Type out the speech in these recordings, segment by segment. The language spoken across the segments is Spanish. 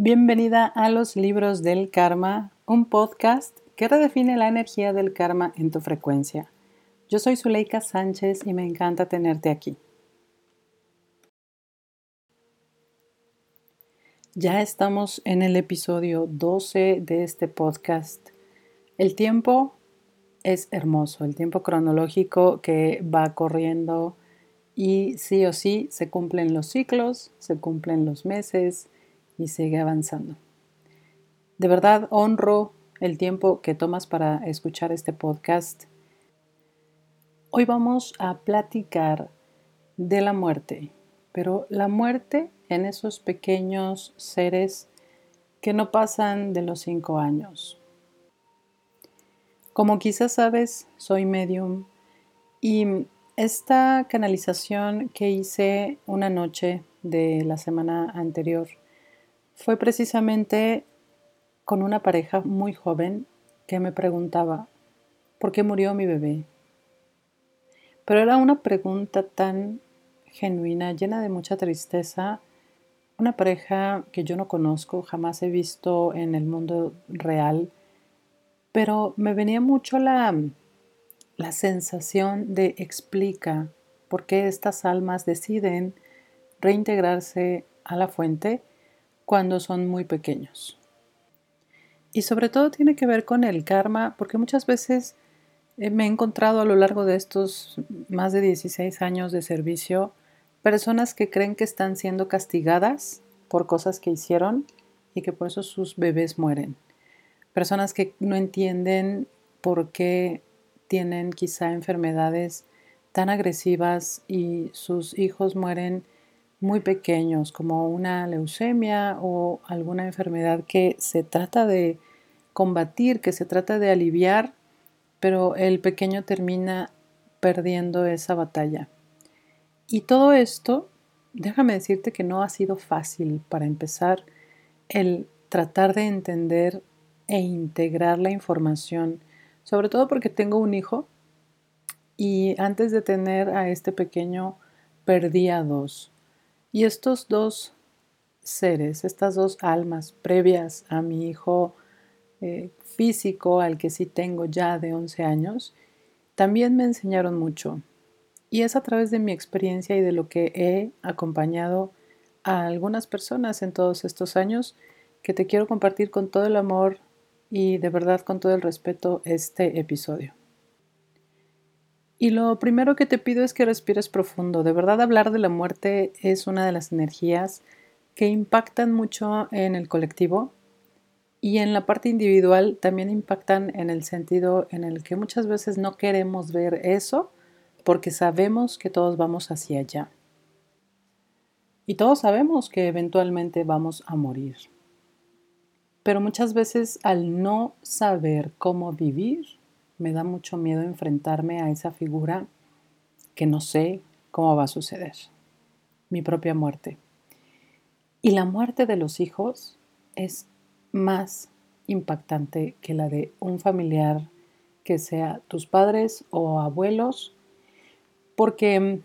Bienvenida a los libros del karma, un podcast que redefine la energía del karma en tu frecuencia. Yo soy Zuleika Sánchez y me encanta tenerte aquí. Ya estamos en el episodio 12 de este podcast. El tiempo es hermoso, el tiempo cronológico que va corriendo y sí o sí se cumplen los ciclos, se cumplen los meses, y sigue avanzando. De verdad honro el tiempo que tomas para escuchar este podcast. Hoy vamos a platicar de la muerte, pero la muerte en esos pequeños seres que no pasan de los cinco años. Como quizás sabes, soy medium y esta canalización que hice una noche de la semana anterior fue precisamente con una pareja muy joven que me preguntaba, ¿por qué murió mi bebé? Pero era una pregunta tan genuina, llena de mucha tristeza, una pareja que yo no conozco, jamás he visto en el mundo real, pero me venía mucho la, la sensación de explica por qué estas almas deciden reintegrarse a la fuente cuando son muy pequeños. Y sobre todo tiene que ver con el karma, porque muchas veces eh, me he encontrado a lo largo de estos más de 16 años de servicio personas que creen que están siendo castigadas por cosas que hicieron y que por eso sus bebés mueren. Personas que no entienden por qué tienen quizá enfermedades tan agresivas y sus hijos mueren muy pequeños, como una leucemia o alguna enfermedad que se trata de combatir, que se trata de aliviar, pero el pequeño termina perdiendo esa batalla. Y todo esto, déjame decirte que no ha sido fácil para empezar el tratar de entender e integrar la información, sobre todo porque tengo un hijo y antes de tener a este pequeño perdí a dos. Y estos dos seres, estas dos almas previas a mi hijo eh, físico, al que sí tengo ya de 11 años, también me enseñaron mucho. Y es a través de mi experiencia y de lo que he acompañado a algunas personas en todos estos años que te quiero compartir con todo el amor y de verdad con todo el respeto este episodio. Y lo primero que te pido es que respires profundo. De verdad hablar de la muerte es una de las energías que impactan mucho en el colectivo y en la parte individual también impactan en el sentido en el que muchas veces no queremos ver eso porque sabemos que todos vamos hacia allá. Y todos sabemos que eventualmente vamos a morir. Pero muchas veces al no saber cómo vivir, me da mucho miedo enfrentarme a esa figura que no sé cómo va a suceder, mi propia muerte. Y la muerte de los hijos es más impactante que la de un familiar que sea tus padres o abuelos, porque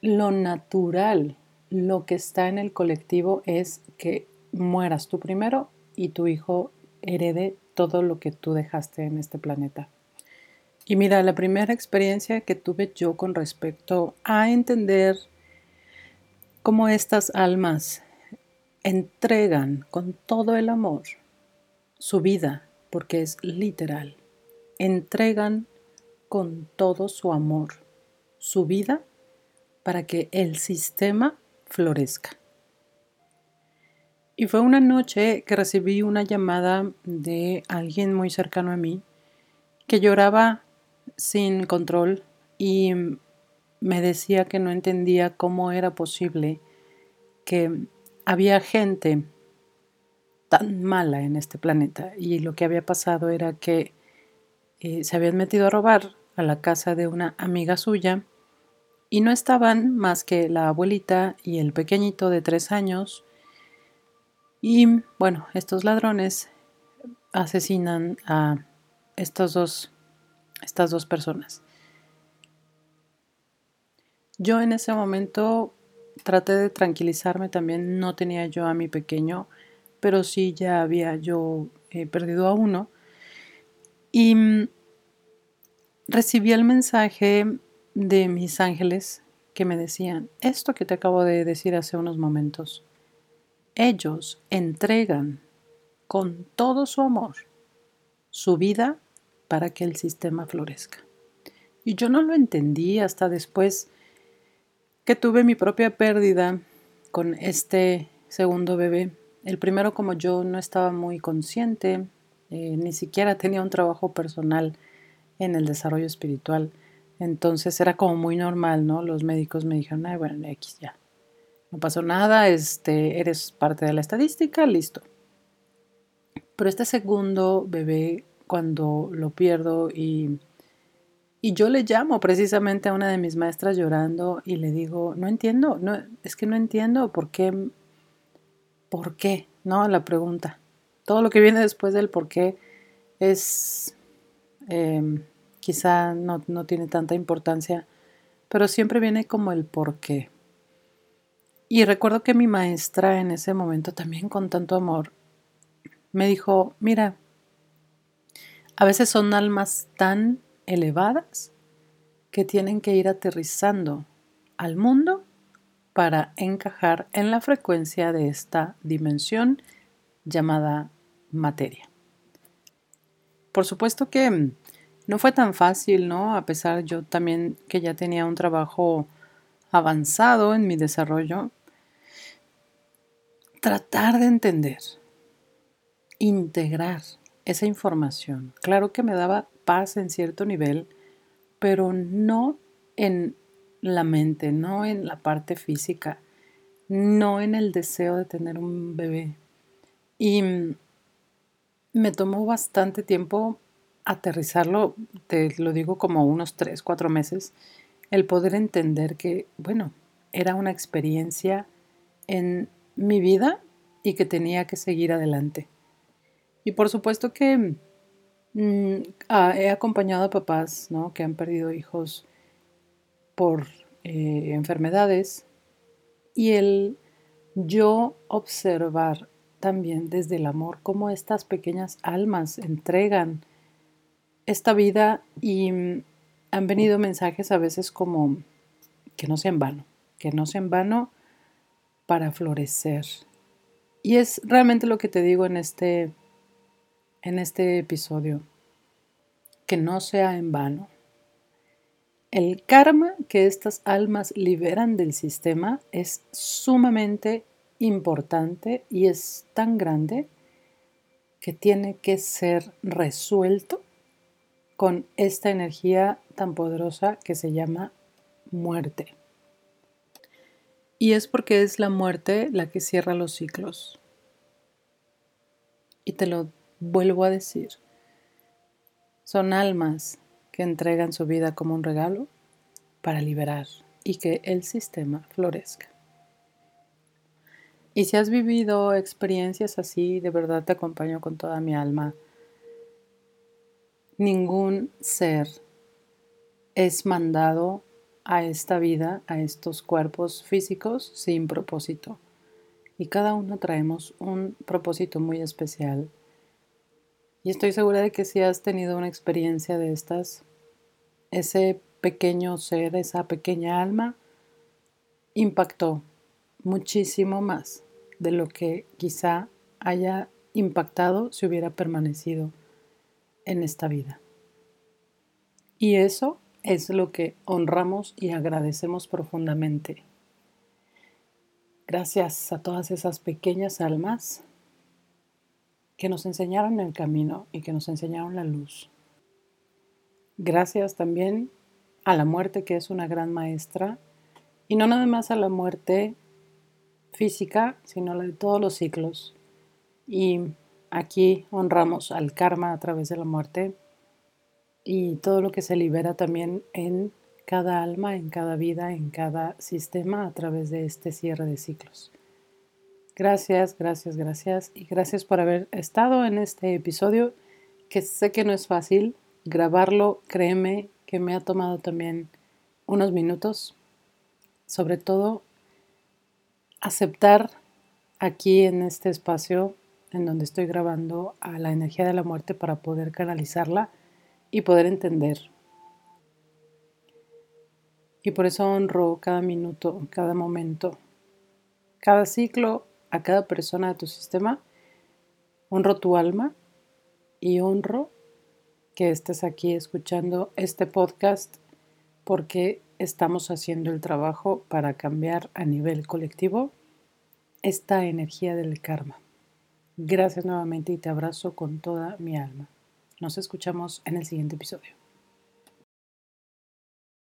lo natural, lo que está en el colectivo es que mueras tú primero y tu hijo herede todo lo que tú dejaste en este planeta. Y mira, la primera experiencia que tuve yo con respecto a entender cómo estas almas entregan con todo el amor su vida, porque es literal, entregan con todo su amor su vida para que el sistema florezca. Y fue una noche que recibí una llamada de alguien muy cercano a mí que lloraba sin control y me decía que no entendía cómo era posible que había gente tan mala en este planeta. Y lo que había pasado era que eh, se habían metido a robar a la casa de una amiga suya y no estaban más que la abuelita y el pequeñito de tres años. Y bueno, estos ladrones asesinan a estos dos estas dos personas. Yo en ese momento traté de tranquilizarme también, no tenía yo a mi pequeño, pero sí ya había yo eh, perdido a uno. Y mm, recibí el mensaje de mis ángeles que me decían, esto que te acabo de decir hace unos momentos, ellos entregan con todo su amor su vida para que el sistema florezca. Y yo no lo entendí hasta después que tuve mi propia pérdida con este segundo bebé. El primero como yo no estaba muy consciente, eh, ni siquiera tenía un trabajo personal en el desarrollo espiritual. Entonces era como muy normal, ¿no? Los médicos me dijeron, Ay, bueno, X ya. No pasó nada, este, eres parte de la estadística, listo. Pero este segundo bebé, cuando lo pierdo y, y yo le llamo precisamente a una de mis maestras llorando y le digo, no entiendo, no, es que no entiendo por qué, por qué, ¿no? La pregunta. Todo lo que viene después del por qué es... Em, quizá no, no tiene tanta importancia, pero siempre viene como el por qué. Y recuerdo que mi maestra en ese momento, también con tanto amor, me dijo, mira, a veces son almas tan elevadas que tienen que ir aterrizando al mundo para encajar en la frecuencia de esta dimensión llamada materia. Por supuesto que no fue tan fácil, ¿no? A pesar yo también que ya tenía un trabajo avanzado en mi desarrollo, tratar de entender, integrar esa información. Claro que me daba paz en cierto nivel, pero no en la mente, no en la parte física, no en el deseo de tener un bebé. Y me tomó bastante tiempo aterrizarlo, te lo digo como unos tres, cuatro meses, el poder entender que, bueno, era una experiencia en mi vida y que tenía que seguir adelante. Y por supuesto que mm, he acompañado a papás ¿no? que han perdido hijos por eh, enfermedades y el yo observar también desde el amor cómo estas pequeñas almas entregan esta vida y mm, han venido mensajes a veces como que no sea en vano, que no sea en vano para florecer. Y es realmente lo que te digo en este, en este episodio, que no sea en vano. El karma que estas almas liberan del sistema es sumamente importante y es tan grande que tiene que ser resuelto con esta energía tan poderosa que se llama muerte. Y es porque es la muerte la que cierra los ciclos. Y te lo vuelvo a decir. Son almas que entregan su vida como un regalo para liberar y que el sistema florezca. Y si has vivido experiencias así, de verdad te acompaño con toda mi alma Ningún ser es mandado a esta vida, a estos cuerpos físicos, sin propósito. Y cada uno traemos un propósito muy especial. Y estoy segura de que si has tenido una experiencia de estas, ese pequeño ser, esa pequeña alma, impactó muchísimo más de lo que quizá haya impactado si hubiera permanecido en esta vida. Y eso es lo que honramos y agradecemos profundamente. Gracias a todas esas pequeñas almas que nos enseñaron el camino y que nos enseñaron la luz. Gracias también a la muerte que es una gran maestra y no nada más a la muerte física, sino la de todos los ciclos. Y Aquí honramos al karma a través de la muerte y todo lo que se libera también en cada alma, en cada vida, en cada sistema a través de este cierre de ciclos. Gracias, gracias, gracias y gracias por haber estado en este episodio que sé que no es fácil grabarlo, créeme que me ha tomado también unos minutos, sobre todo aceptar aquí en este espacio en donde estoy grabando a la energía de la muerte para poder canalizarla y poder entender. Y por eso honro cada minuto, cada momento, cada ciclo, a cada persona de tu sistema. Honro tu alma y honro que estés aquí escuchando este podcast porque estamos haciendo el trabajo para cambiar a nivel colectivo esta energía del karma. Gracias nuevamente y te abrazo con toda mi alma. Nos escuchamos en el siguiente episodio.